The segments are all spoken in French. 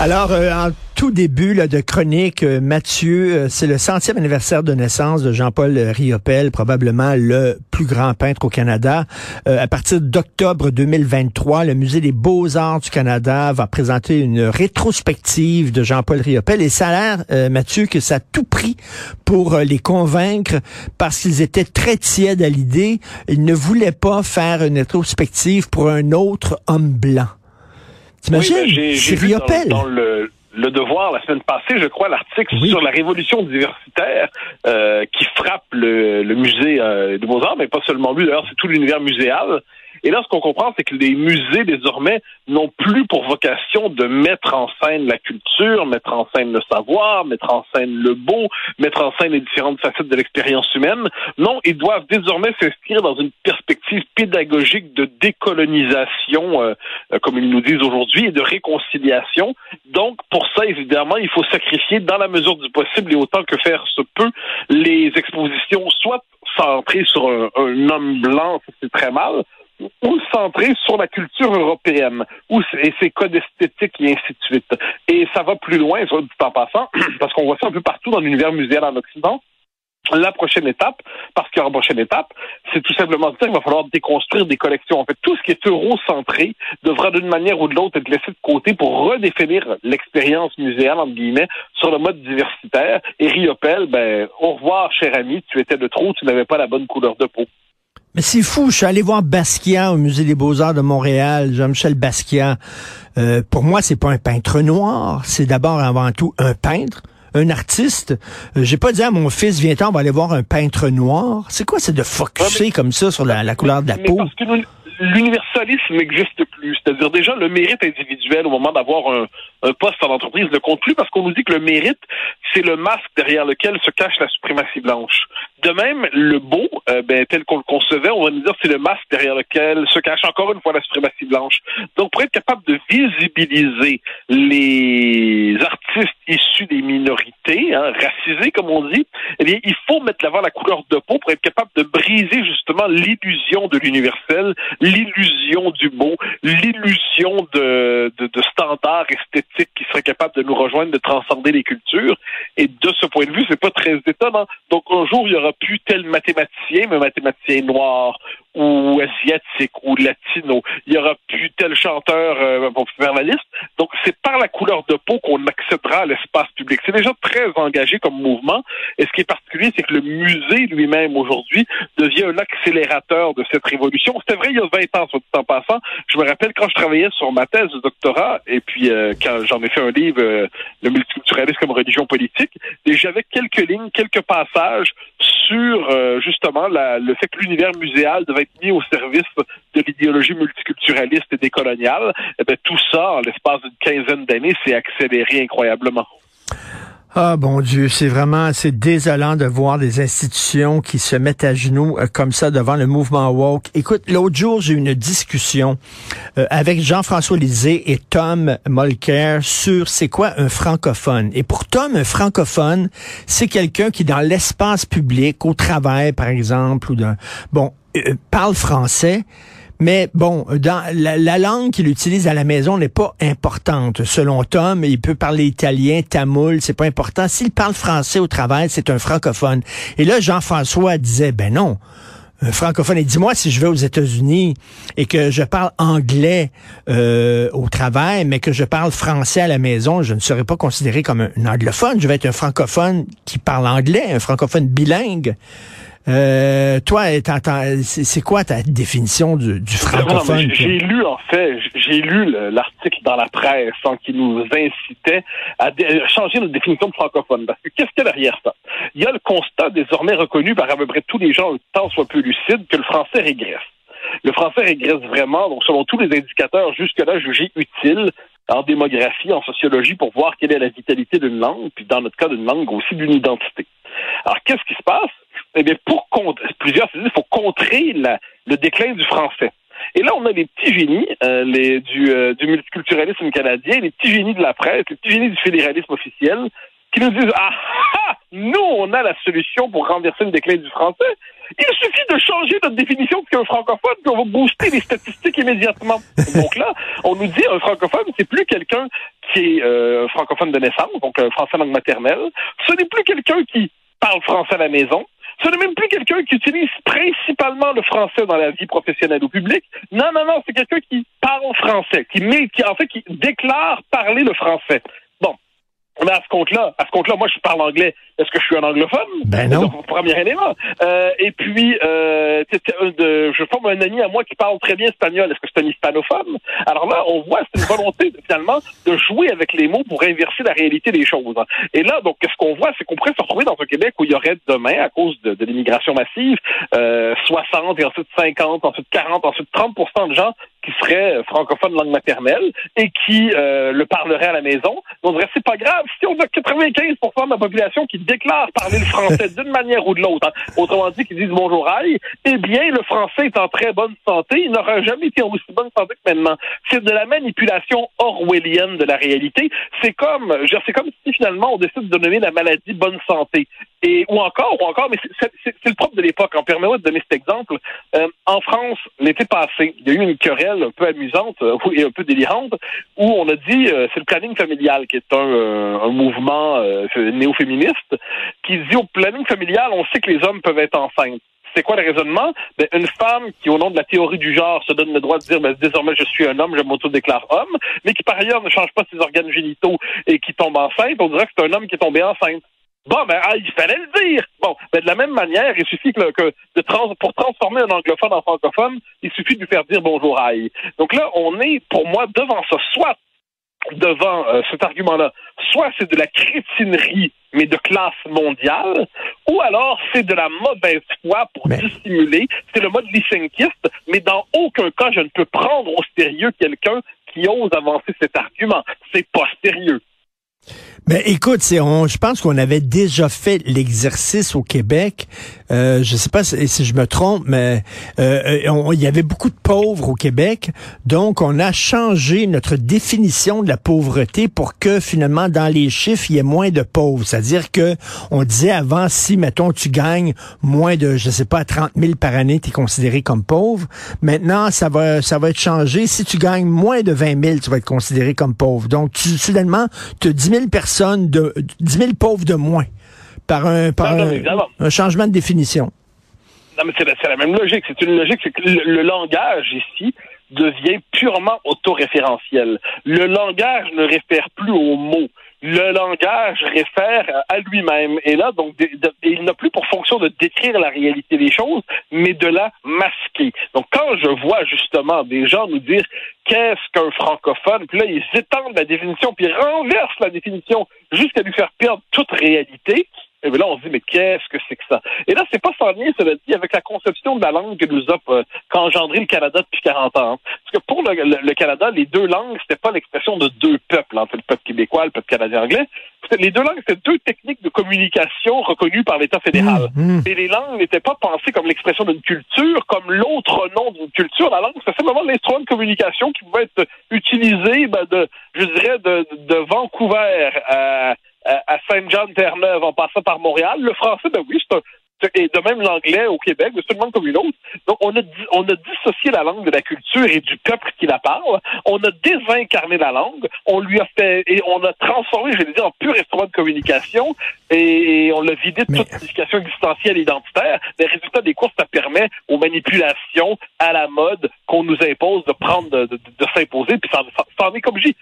Alors, euh, en tout début là, de chronique, euh, Mathieu, euh, c'est le centième anniversaire de naissance de Jean-Paul Riopel, probablement le plus grand peintre au Canada. à partir d'octobre 2023, le Musée des beaux-arts du Canada va présenter une rétrospective de Jean-Paul Riopel. Et ça a l'air, Mathieu, que ça a tout pris pour les convaincre parce qu'ils étaient très tièdes à l'idée. Ils ne voulaient pas faire une rétrospective pour un autre homme blanc. T'imagines? Oui, ben, c'est dans, Riopel. dans le, le Devoir la semaine passée, je crois, l'article Oui. sur la révolution diversitaire euh, qui frappe le, le musée euh, des Beaux-Arts, mais pas seulement lui, d'ailleurs, c'est tout l'univers muséal. Et là, ce qu'on comprend, c'est que les musées, désormais, n'ont plus pour vocation de mettre en scène la culture, mettre en scène le savoir, mettre en scène le beau, mettre en scène les différentes facettes de l'expérience humaine. Non, ils doivent désormais s'inscrire dans une perspective pédagogique de décolonisation, euh, euh, comme ils nous disent aujourd'hui, et de réconciliation. Donc, pour ça, évidemment, il faut sacrifier, dans la mesure du possible et autant que faire se peut, les expositions, soit centrées sur un, un homme blanc, c'est très mal, ou centré sur la culture européenne, ou et ses codes esthétiques et ainsi de suite. Et ça va plus loin, soit dit en passant, parce qu'on voit ça un peu partout dans l'univers muséal en Occident. La prochaine étape, parce qu'il y aura une prochaine étape, c'est tout simplement de dire qu'il va falloir déconstruire des collections. En fait, tout ce qui est eurocentré devra d'une manière ou de l'autre être laissé de côté pour redéfinir l'expérience muséale, entre guillemets, sur le mode diversitaire. Et Riopel, ben, au revoir, cher ami, tu étais de trop, tu n'avais pas la bonne couleur de peau. Mais c'est fou, je suis allé voir Basquiat au Musée des Beaux-Arts de Montréal, Jean-Michel Basquiat. Euh, pour moi, c'est pas un peintre noir, c'est d'abord avant tout un peintre, un artiste. Euh, J'ai pas dit à mon fils, viens-t'en, on va aller voir un peintre noir. C'est quoi, c'est de focuser comme ça sur la, la couleur de la Mais peau? parce que l'uni- l'universalisme n'existe plus. C'est-à-dire déjà le mérite individuel au moment d'avoir un, poste en entreprise ne compte plus parce qu'on nous dit que le mérite, c'est le masque derrière lequel se cache la suprématie blanche. De même, le beau, euh, ben, tel qu'on le concevait, on va nous dire c'est le masque derrière lequel se cache encore une fois la suprématie blanche. Donc pour être capable de visibiliser les artistes issus des minorités, hein, racisés comme on dit, eh bien il faut mettre l'avant la couleur de peau pour être capable de briser justement l'illusion de l'universel, l'illusion du beau, l'illusion de, de, de standards esthétiques qui seraient capables de nous rejoindre, de transcender les cultures. Et de ce point de vue, c'est pas très étonnant. Donc un jour, il y aura plus tel mathématicien, mais mathématicien noir ou asiatique ou latino. Il y aura plus tel chanteur euh, vers la liste. Donc c'est par la couleur de peau qu'on accédera à l'espace public. C'est déjà très engagé comme mouvement. Et ce qui est particulier, c'est que le musée lui-même aujourd'hui devient un accélérateur de cette révolution. C'était vrai il y a 20 ans, soit dit en passant. Je me rappelle quand je travaillais sur ma thèse de doctorat, et puis euh, quand j'en ai fait un livre, euh, Le multiculturalisme comme religion politique, et j'avais quelques lignes, quelques passages sur euh, justement la- le fait que l'univers muséal devait être mis au service de l'idéologie multiculturaliste et décoloniale. Eh bien, tout ça, en l'espace d'une quinzaine d'années, s'est accéléré incroyablement. Ah bon Dieu, c'est vraiment c'est désolant de voir des institutions qui se mettent à genoux euh, comme ça devant le mouvement woke. Écoute, l'autre jour, j'ai eu une discussion euh, avec Jean-François Lisée et Tom Molker sur c'est quoi un francophone. Et pour Tom, un francophone, c'est quelqu'un qui dans l'espace public, au travail par exemple, ou bon, euh, parle français. Mais bon, la langue qu'il utilise à la maison n'est pas importante. Selon Tom, il peut parler italien, tamoul, c'est pas important. S'il parle français au travail, c'est un francophone. Et là, Jean-François disait, ben non, un francophone. Et dis-moi si je vais aux États-Unis et que je parle anglais euh, au travail, mais que je parle français à la maison, je ne serai pas considéré comme un anglophone. Je vais être un francophone qui parle anglais, un francophone bilingue. Euh, toi, c'est quoi ta définition du, du francophone? J'ai lu, en fait, j'ai lu l'article dans la presse hein, qui nous incitait à changer notre définition de francophone. Parce que qu'est-ce qu'il y a derrière ça? Il y a le constat désormais reconnu par à peu près tous les gens, tant soit peu lucide, que le français régresse. Le français régresse vraiment, donc selon tous les indicateurs jusque-là jugés utiles en démographie, en sociologie, pour voir quelle est la vitalité d'une langue, puis dans notre cas d'une langue aussi d'une identité. Alors, qu'est-ce qui se passe? Eh bien, pour contrer, plusieurs il faut contrer le déclin du français. Et là, on a les petits génies euh, les, du, euh, du multiculturalisme canadien, les petits génies de la presse, les petits génies du fédéralisme officiel, qui nous disent ah, ah nous on a la solution pour renverser le déclin du français. Il suffit de changer notre définition de ce qu'est un francophone, puis on va booster les statistiques immédiatement. donc là, on nous dit un francophone, c'est plus quelqu'un qui est euh, francophone de naissance, donc un français langue maternelle. Ce n'est plus quelqu'un qui parle français à la maison. Ce n'est même plus quelqu'un qui utilise principalement le français dans la vie professionnelle ou publique. Non, non, non, c'est quelqu'un qui parle français, qui, met, qui en fait qui déclare parler le français. Mais à ce compte-là, à ce compte-là, moi, je parle anglais. Est-ce que je suis un anglophone? Ben non. Premier élément. Euh, et puis, euh, de, je forme un ami à moi qui parle très bien espagnol. Est-ce que c'est un hispanophone? Alors là, on voit, c'est une volonté, finalement, de jouer avec les mots pour inverser la réalité des choses. Et là, donc, ce qu'on voit, c'est qu'on pourrait se retrouver dans un Québec où il y aurait demain, à cause de, de l'immigration massive, euh, 60 et ensuite 50, ensuite 40, ensuite 30% de gens qui seraient francophones langue maternelle et qui euh, le parleraient à la maison. On dirait, c'est pas grave, si on a 95% de la population qui déclare parler le français d'une manière ou de l'autre, hein, autrement dit, qui disent bonjour aïe, eh bien, le français est en très bonne santé. Il n'aura jamais été en aussi bonne santé que maintenant. C'est de la manipulation orwellienne de la réalité. C'est comme, c'est comme si finalement on décide de nommer la maladie bonne santé. Et, ou encore, ou encore, mais c'est le propre de l'époque. En permettez-moi de donner cet exemple. Euh, en France, l'été passé, il y a eu une querelle un peu amusante euh, et un peu délirante où on a dit euh, c'est le planning familial qui est un, un mouvement néo-féministe qui dit au planning familial, on sait que les hommes peuvent être enceintes. C'est quoi le raisonnement? Ben, une femme qui, au nom de la théorie du genre, se donne le droit de dire ben, désormais je suis un homme, je m'auto-déclare homme, mais qui par ailleurs ne change pas ses organes génitaux et qui tombe enceinte, on dirait que c'est un homme qui est tombé enceinte. Bon, ben, ah, il fallait le dire. Bon, ben, de la même manière, il suffit que, que de trans, pour transformer un anglophone en francophone, il suffit de lui faire dire bonjour aïe. Donc là, on est, pour moi, devant ça. Soit devant euh, cet argument-là, soit c'est de la crétinerie, mais de classe mondiale, ou alors c'est de la mauvaise foi pour dissimuler. C'est le mode lysenkiste, mais dans aucun cas, je ne peux prendre au sérieux quelqu'un qui ose avancer cet argument. C'est pas sérieux. Mais écoute, c'est, on, je pense qu'on avait déjà fait l'exercice au Québec. Euh, je sais pas si, je me trompe, mais euh, euh il y avait beaucoup de pauvres au Québec, donc on a changé notre définition de la pauvreté pour que finalement dans les chiffres il y ait moins de pauvres. C'est-à-dire que on disait avant si mettons tu gagnes moins de je sais pas 30 000 par année, tu es considéré comme pauvre. Maintenant ça va ça va être changé. Si tu gagnes moins de 20 000, tu vas être considéré comme pauvre. Donc tu, soudainement tu as 10 000 personnes de 10 000 pauvres de moins par un, par un, changement de définition. Non, mais c'est la, même logique. C'est une logique, c'est que le, langage ici devient purement autoréférentiel. Le langage ne réfère plus aux mots le langage réfère à lui-même. Et là, donc, il n'a plus pour fonction de décrire la réalité des choses, mais de la masquer. Donc, quand je vois justement des gens nous dire qu'est-ce qu'un francophone, puis là, ils étendent la définition, puis ils renversent la définition jusqu'à lui faire perdre toute réalité, et bien là, on se dit, mais qu'est-ce que c'est que ça? Et là, c'est pas sans lien, cela dit, avec la conception de la langue que nous a euh, qu'engendré le Canada depuis 40 ans. Parce que pour le, Canada, les deux langues, c'était pas l'expression de deux peuples, entre le peuple québécois le peuple canadien-anglais. Les deux langues, c'était deux techniques de communication reconnues par l'État fédéral. Mmh, mmh. Et les langues n'étaient pas pensées comme l'expression d'une culture, comme l'autre nom d'une culture. La langue, c'est simplement l'instrument de communication qui pouvait être utilisé, ben, de, je dirais, de, de Vancouver à à Saint-Jean-Terre-Neuve en passant par Montréal. Le français, ben oui, c'est un, et de même l'anglais au Québec, c'est une langue comme une autre. Donc, on a, on a dissocié la langue de la culture et du peuple qui la parle. On a désincarné la langue. On lui a fait, et on a transformé, je vais dire, en pur instrument de communication et, on l'a vidé de toute signification existentielle et identitaire. Les résultats des courses, ça permet aux manipulations à la mode qu'on nous impose de prendre, de, de, s'imposer. Puis ça, ça, en est comme je dis,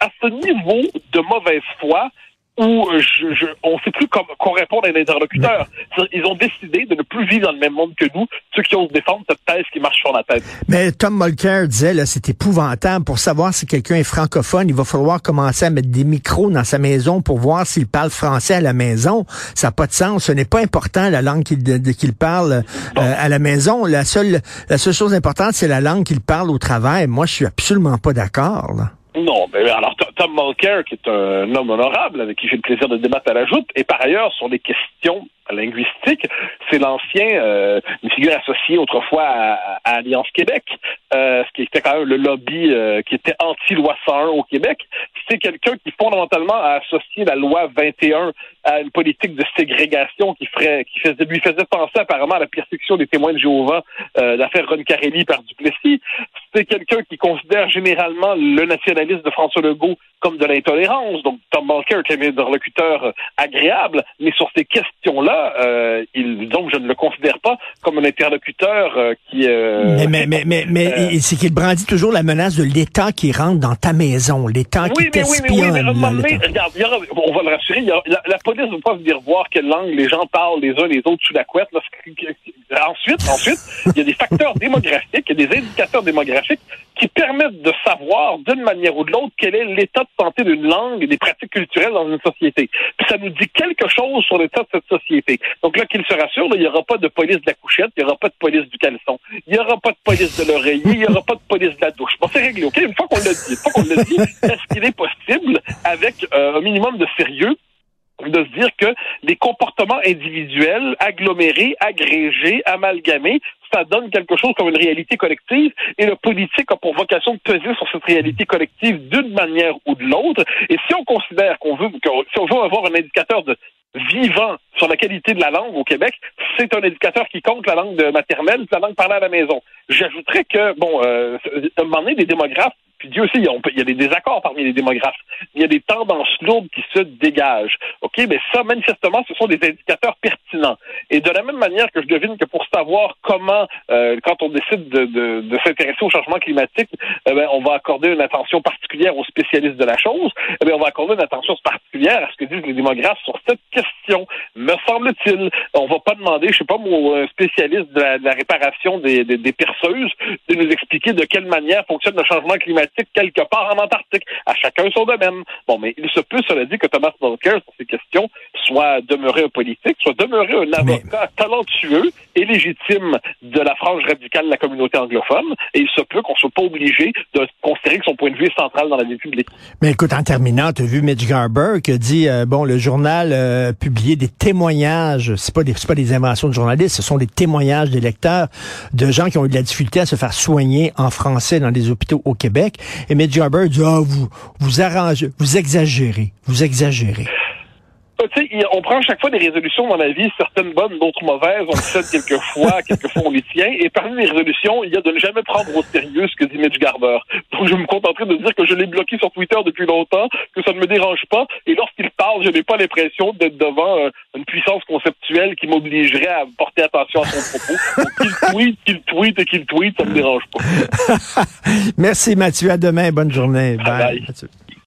à ce niveau de mauvaise foi, où euh, je, je, on ne sait plus comment qu'on répond à un interlocuteur. Ils ont décidé de ne plus vivre dans le même monde que nous, ceux qui osent défendre cette thèse qui marche sur la tête. Mais Tom Mulcair disait, là, c'est épouvantable. Pour savoir si quelqu'un est francophone, il va falloir commencer à mettre des micros dans sa maison pour voir s'il parle français à la maison. Ça n'a pas de sens. Ce n'est pas important la langue qu'il parle euh, à la maison. La seule, la seule chose importante, c'est la langue qu'il parle au travail. Moi, je suis absolument pas d'accord. Non, mais alors Tom Mulcair, qui est un homme honorable avec qui j'ai le plaisir de débattre à la joute, et par ailleurs sur des questions linguistiques, c'est l'ancien, euh, une figure associée autrefois à, Alliance Québec, euh, ce qui était quand même le lobby euh, qui était anti-loi 101 au Québec. C'est quelqu'un qui fondamentalement a associé la loi 21 à une politique de ségrégation qui ferait, qui faisait, lui faisait penser apparemment à la persécution des témoins de Jéhovah, euh, l'affaire Ron Carelli par Duplessis. C'est quelqu'un qui considère généralement le nationalisme de François Legault comme de l'intolérance. Donc, Tom Mulcair est un interlocuteur agréable, mais sur ces questions-là, euh, il, donc, je ne le considère pas comme un interlocuteur euh, qui... Euh, mais mais, mais, mais, c'est qu'il brandit toujours la menace de l'État qui rentre dans ta maison, l'État qui t'espionne. Oui, mais oui, mais regarde, on va le rassurer, y la, police ne va pas venir voir quelle langue les gens parlent les uns les autres sous la couette. ensuite, ensuite, il y a des facteurs démographiques, il y a des indicateurs démographiques qui permettent de savoir d'une manière ou de l'autre quel est l'état de santé d'une langue et des pratiques culturelles dans une société. Puis ça nous dit quelque chose sur l'état de cette société. Donc là, qu'il se rassure, il n'y aura pas de police de la couchette, il n'y aura pas de police du caleçon, il n'y aura pas de police de l'oreiller, il n'y aura pas de police de la douche. Bon, c'est réglé, OK? Une fois qu'on l'a dit, une fois qu'on l'a dit, est-ce qu'il est possible, avec euh, un minimum de sérieux, de se dire que les comportements individuels, agglomérés, agrégés, amalgamés, ça donne quelque chose comme une réalité collective et le politique a pour vocation de peser sur cette réalité collective d'une manière ou de l'autre. Et si on considère qu'on veut, si on veut avoir un indicateur de vivant sur la qualité de la langue au Québec, c'est un indicateur qui compte la langue maternelle, la langue parlée à la maison. J'ajouterais que, bon, euh, à un moment donné, des démographes puis Dieu aussi, il y a des désaccords parmi les démographes. Il y a des tendances lourdes qui se dégagent. OK, mais ça, manifestement, ce sont des indicateurs pertinents. Et de la même manière que je devine que pour savoir comment, euh, quand on décide de, de, de s'intéresser au changement climatique, eh ben, on va accorder une attention particulière aux spécialistes de la chose, eh on va accorder une attention particulière à ce que disent les démographes sur cette question. Me semble-t-il, on va pas demander, je sais pas, mon spécialiste de la, réparation des, des, des perceuses de nous expliquer de quelle manière fonctionne le changement climatique quelque part en Antarctique. À chacun son domaine. Bon, mais il se peut, cela dit, que Thomas Mulcair, sur ces questions, soit demeuré un politique, soit demeuré un avocat talentueux et légitime de la frange radicale de la communauté anglophone. Et il se peut qu'on soit pas obligé de considérer que son point de vue est central dans la vie publique. Mais écoute, en terminant, tu as vu Mitch Garber qui a dit, euh, bon, le journal euh, publié des témoignages, c'est pas des, pas des inventions de journalistes, ce sont des témoignages des lecteurs de gens qui ont eu de la difficulté à se faire soigner en français dans des hôpitaux au Québec. Et Mitch Garber dit, ah, vous, vous arrangez, vous exagérez, vous exagérez. Tu sais, on prend chaque fois des résolutions dans la vie, certaines bonnes, d'autres mauvaises, on le fait quelquefois, quelquefois on les tient, et parmi les résolutions, il y a de ne jamais prendre au sérieux ce que dit Mitch Garber. Donc je me contenterai de dire que je l'ai bloqué sur Twitter depuis longtemps, que ça ne me dérange pas, et lorsqu'il parle, je n'ai pas l'impression d'être devant euh, une puissance conceptuelle qui m'obligerait à porter attention à son propos. Qu'il tweet, qu'il tweet et qu'il tweet, ça me dérange pas. Merci Mathieu, à demain, bonne journée. Bye. Bye.